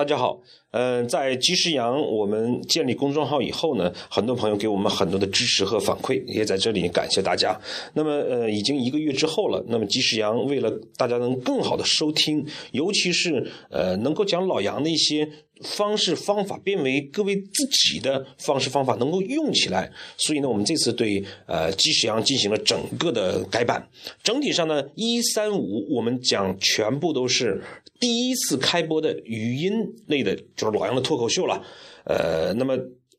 大家好，嗯，在及时阳我们建立公众号以后呢，很多朋友给我们很多的支持和反馈，也在这里感谢大家。那么，呃，已经一个月之后了，那么及时阳为了大家能更好的收听，尤其是呃能够将老杨的一些。方式方法变为各位自己的方式方法能够用起来，所以呢，我们这次对呃及时阳进行了整个的改版。整体上呢，一三五我们讲全部都是第一次开播的语音类的，就是老杨的脱口秀了。呃，那么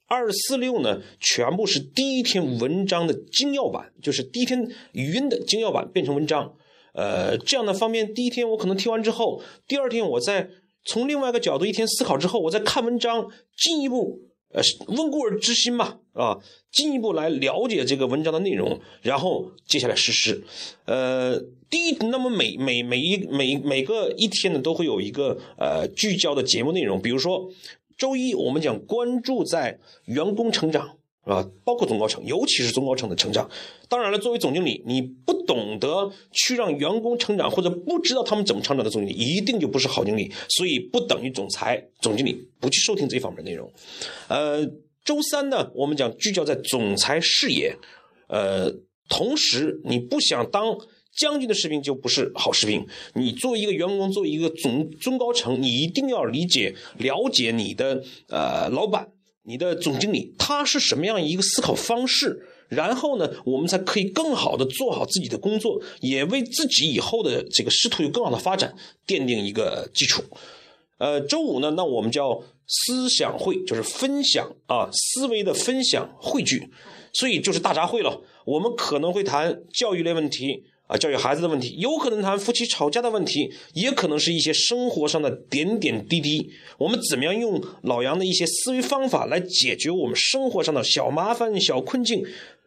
二四六呢，全部是第一天文章的精要版，就是第一天语音的精要版变成文章。呃，这样的方便，第一天我可能听完之后，第二天我再。从另外一个角度一天思考之后，我再看文章，进一步呃温故而知新嘛啊，进一步来了解这个文章的内容，然后接下来实施。呃，第一，那么每每每一每每个一天呢，都会有一个呃聚焦的节目内容，比如说周一我们讲关注在员工成长。啊，包括中高层，尤其是中高层的成长。当然了，作为总经理，你不懂得去让员工成长，或者不知道他们怎么成长的总经理，一定就不是好经理。所以，不等于总裁、总经理不去收听这方面内容。呃，周三呢，我们讲聚焦在总裁视野。呃，同时，你不想当将军的士兵就不是好士兵。你作为一个员工，作为一个总中高层，你一定要理解、了解你的呃老板。你的总经理他是什么样一个思考方式？然后呢，我们才可以更好的做好自己的工作，也为自己以后的这个仕途有更好的发展奠定一个基础。呃，周五呢，那我们叫思想会，就是分享啊，思维的分享汇聚，所以就是大杂烩了。我们可能会谈教育类问题。啊，教育孩子的问题，有可能谈夫妻吵架的问题，也可能是一些生活上的点点滴滴。我们怎么样用老杨的一些思维方法来解决我们生活上的小麻烦、小困境？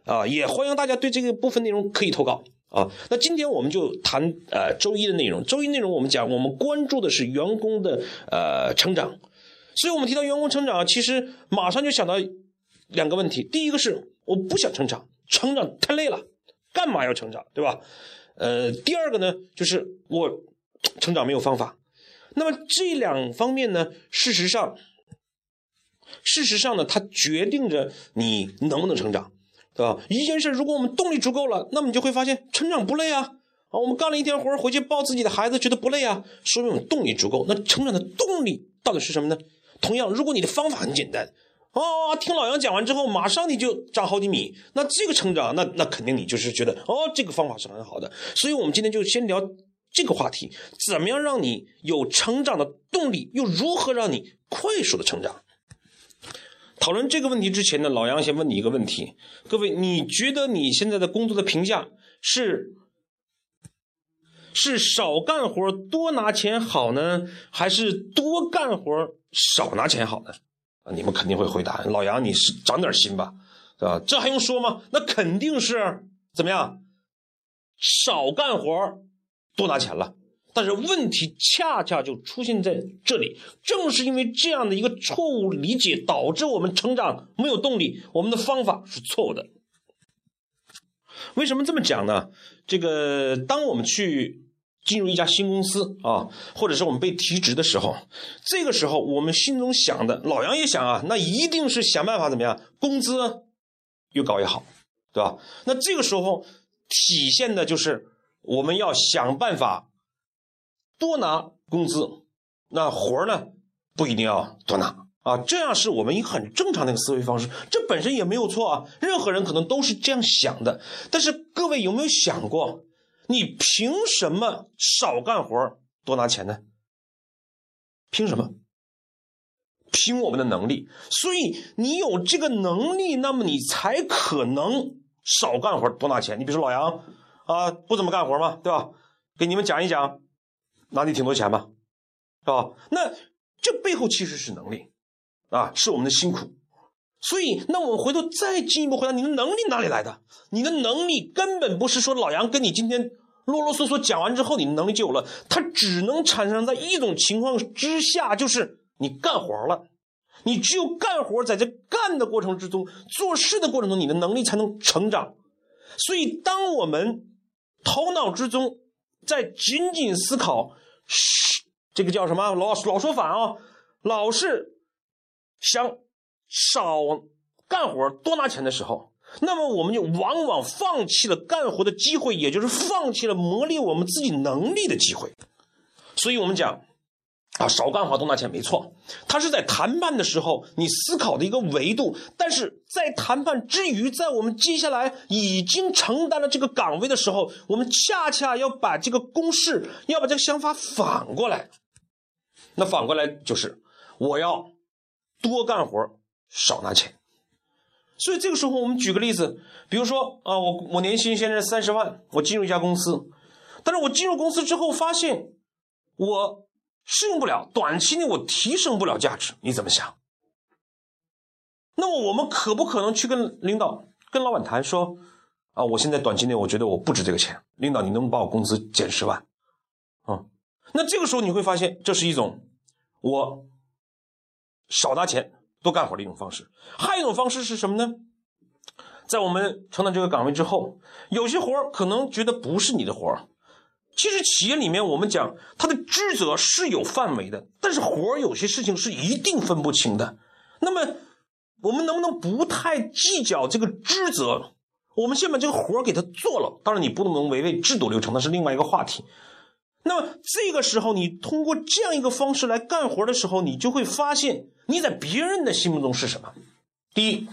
啊，也欢迎大家对这个部分内容可以投稿啊。那今天我们就谈呃周一的内容。周一内容我们讲，我们关注的是员工的呃成长。所以我们提到员工成长，其实马上就想到两个问题。第一个是我不想成长，成长太累了。干嘛要成长，对吧？呃，第二个呢，就是我成长没有方法。那么这两方面呢，事实上，事实上呢，它决定着你能不能成长，对吧？一件事，如果我们动力足够了，那么你就会发现成长不累啊。啊，我们干了一天活回去抱自己的孩子，觉得不累啊，说明我们动力足够。那成长的动力到底是什么呢？同样，如果你的方法很简单。哦，听老杨讲完之后，马上你就长好几米，那这个成长，那那肯定你就是觉得哦，这个方法是很好的。所以，我们今天就先聊这个话题：怎么样让你有成长的动力，又如何让你快速的成长？讨论这个问题之前呢，老杨先问你一个问题：各位，你觉得你现在的工作的评价是是少干活多拿钱好呢，还是多干活少拿钱好呢？啊，你们肯定会回答老杨，你是长点心吧，对吧？这还用说吗？那肯定是怎么样，少干活多拿钱了。但是问题恰恰就出现在这里，正是因为这样的一个错误理解，导致我们成长没有动力，我们的方法是错误的。为什么这么讲呢？这个，当我们去。进入一家新公司啊，或者是我们被提职的时候，这个时候我们心中想的，老杨也想啊，那一定是想办法怎么样，工资越高越好，对吧？那这个时候体现的就是我们要想办法多拿工资，那活儿呢不一定要多拿啊，这样是我们一个很正常的一个思维方式，这本身也没有错啊，任何人可能都是这样想的。但是各位有没有想过？你凭什么少干活多拿钱呢？凭什么？凭我们的能力。所以你有这个能力，那么你才可能少干活多拿钱。你比如说老杨啊，不怎么干活嘛，对吧？给你们讲一讲，拿你挺多钱吧，是吧？那这背后其实是能力啊，是我们的辛苦。所以，那我们回头再进一步回答，你的能力哪里来的？你的能力根本不是说老杨跟你今天啰啰嗦嗦讲完之后，你的能力就有了。它只能产生在一种情况之下，就是你干活了。你只有干活，在这干的过程之中，做事的过程中，你的能力才能成长。所以，当我们头脑之中在仅仅思考，这个叫什么？老老说反啊。老是想少干活多拿钱的时候，那么我们就往往放弃了干活的机会，也就是放弃了磨砺我们自己能力的机会。所以我们讲。啊，少干活多拿钱，没错。它是在谈判的时候你思考的一个维度，但是在谈判之余，在我们接下来已经承担了这个岗位的时候，我们恰恰要把这个公式，要把这个想法反过来。那反过来就是，我要多干活少拿钱。所以这个时候，我们举个例子，比如说啊，我我年薪现在三十万，我进入一家公司，但是我进入公司之后发现我。适应不了，短期内我提升不了价值，你怎么想？那么我们可不可能去跟领导、跟老板谈说，啊，我现在短期内我觉得我不值这个钱，领导你能不能把我工资减十万？啊，那这个时候你会发现，这是一种我少拿钱多干活的一种方式。还有一种方式是什么呢？在我们承担这个岗位之后，有些活可能觉得不是你的活其实企业里面，我们讲他的职责是有范围的，但是活有些事情是一定分不清的。那么，我们能不能不太计较这个职责？我们先把这个活给他做了。当然，你不能违背制度流程，那是另外一个话题。那么，这个时候你通过这样一个方式来干活的时候，你就会发现你在别人的心目中是什么？第一，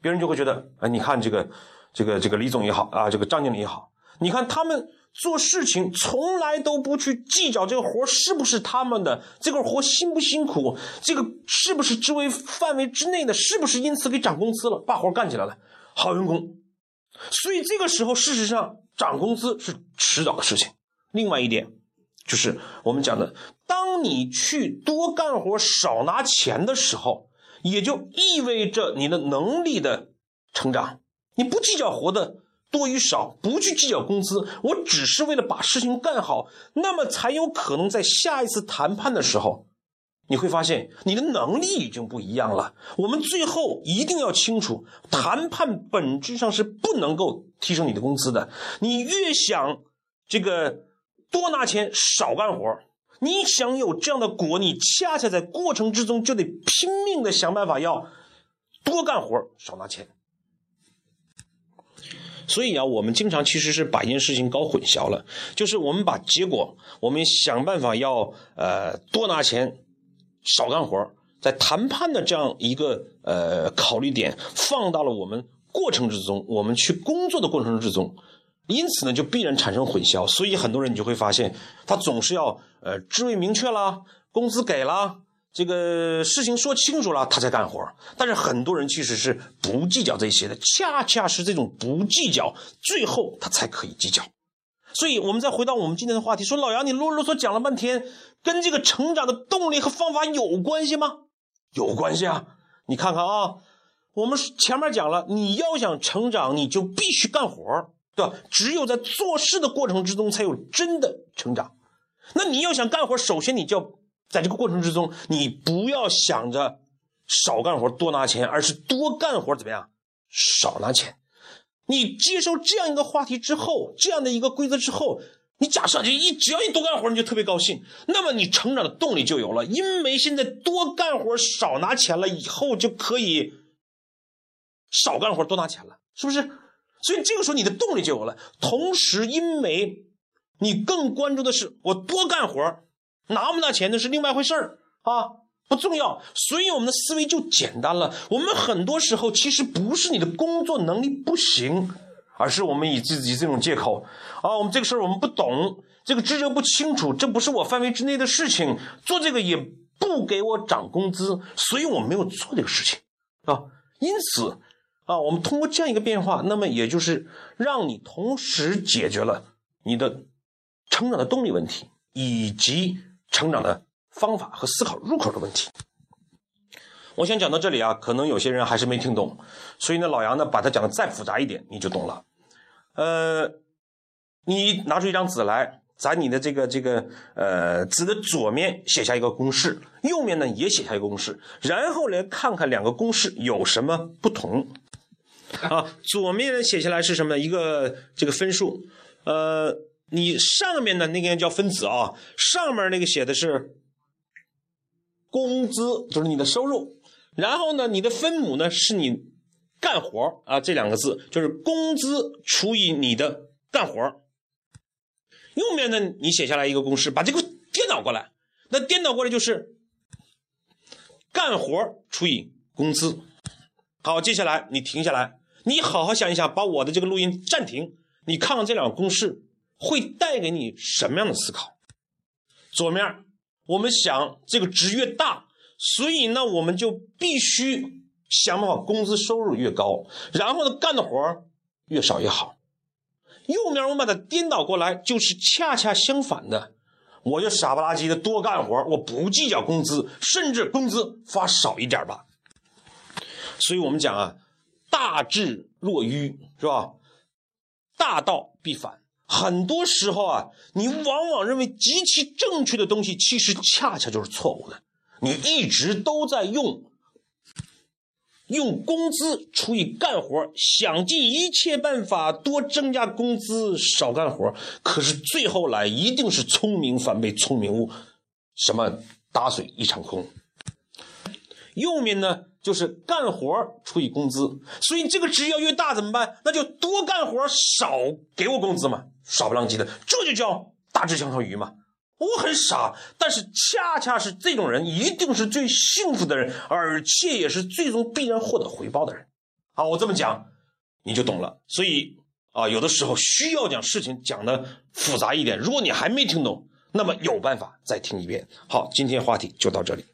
别人就会觉得，哎，你看这个，这个，这个李总也好啊，这个张经理也好，你看他们。做事情从来都不去计较这个活是不是他们的，这个活辛不辛苦，这个是不是职位范围之内的，是不是因此给涨工资了，把活干起来了，好员工。所以这个时候，事实上涨工资是迟早的事情。另外一点，就是我们讲的，当你去多干活少拿钱的时候，也就意味着你的能力的成长，你不计较活的。多与少，不去计较工资，我只是为了把事情干好，那么才有可能在下一次谈判的时候，你会发现你的能力已经不一样了。我们最后一定要清楚，谈判本质上是不能够提升你的工资的。你越想这个多拿钱少干活，你想有这样的果，你恰恰在过程之中就得拼命的想办法要多干活少拿钱。所以啊，我们经常其实是把一件事情搞混淆了，就是我们把结果，我们想办法要呃多拿钱，少干活，在谈判的这样一个呃考虑点放到了我们过程之中，我们去工作的过程之中，因此呢就必然产生混淆。所以很多人你就会发现，他总是要呃职位明确啦，工资给了。这个事情说清楚了，他才干活。但是很多人其实是不计较这些的，恰恰是这种不计较，最后他才可以计较。所以，我们再回到我们今天的话题，说老杨，你啰啰嗦讲了半天，跟这个成长的动力和方法有关系吗？有关系啊！你看看啊，我们前面讲了，你要想成长，你就必须干活，对吧？只有在做事的过程之中，才有真的成长。那你要想干活，首先你就要。在这个过程之中，你不要想着少干活多拿钱，而是多干活怎么样少拿钱。你接受这样一个话题之后，这样的一个规则之后，你假设就一只要一多干活，你就特别高兴，那么你成长的动力就有了。因为现在多干活少拿钱了，以后就可以少干活多拿钱了，是不是？所以这个时候你的动力就有了。同时，因为你更关注的是我多干活。拿不拿钱那是另外一回事儿啊，不重要。所以我们的思维就简单了。我们很多时候其实不是你的工作能力不行，而是我们以自己这种借口啊，我们这个事儿我们不懂，这个职责不清楚，这不是我范围之内的事情，做这个也不给我涨工资，所以我没有做这个事情啊。因此啊，我们通过这样一个变化，那么也就是让你同时解决了你的成长的动力问题以及。成长的方法和思考入口的问题，我先讲到这里啊，可能有些人还是没听懂，所以呢，老杨呢把它讲的再复杂一点，你就懂了。呃，你拿出一张纸来，在你的这个这个呃纸的左面写下一个公式，右面呢也写下一个公式，然后来看看两个公式有什么不同。啊，左面写下来是什么呢？一个这个分数，呃。你上面的那个叫分子啊，上面那个写的是工资，就是你的收入。然后呢，你的分母呢是你干活啊，这两个字就是工资除以你的干活右面呢，你写下来一个公式，把这个颠倒过来，那颠倒过来就是干活除以工资。好，接下来你停下来，你好好想一想，把我的这个录音暂停，你看看这两个公式会带给你什么样的思考？左面，我们想这个值越大，所以呢，我们就必须想办法工资收入越高，然后呢，干的活越少越好。右面我们把它颠倒过来，就是恰恰相反的，我就傻不拉几的多干活，我不计较工资，甚至工资发少一点吧。所以我们讲啊，大智若愚，是吧？大道必反。很多时候啊，你往往认为极其正确的东西，其实恰恰就是错误的。你一直都在用用工资除以干活，想尽一切办法多增加工资，少干活，可是最后来一定是聪明反被聪明误，什么打水一场空。右面呢？就是干活除以工资，所以你这个值要越大怎么办？那就多干活少给我工资嘛，傻不浪叽的，这就叫大智相当于嘛。我很傻，但是恰恰是这种人一定是最幸福的人，而且也是最终必然获得回报的人。好，我这么讲你就懂了。所以啊，有的时候需要讲事情讲的复杂一点。如果你还没听懂，那么有办法再听一遍。好，今天话题就到这里。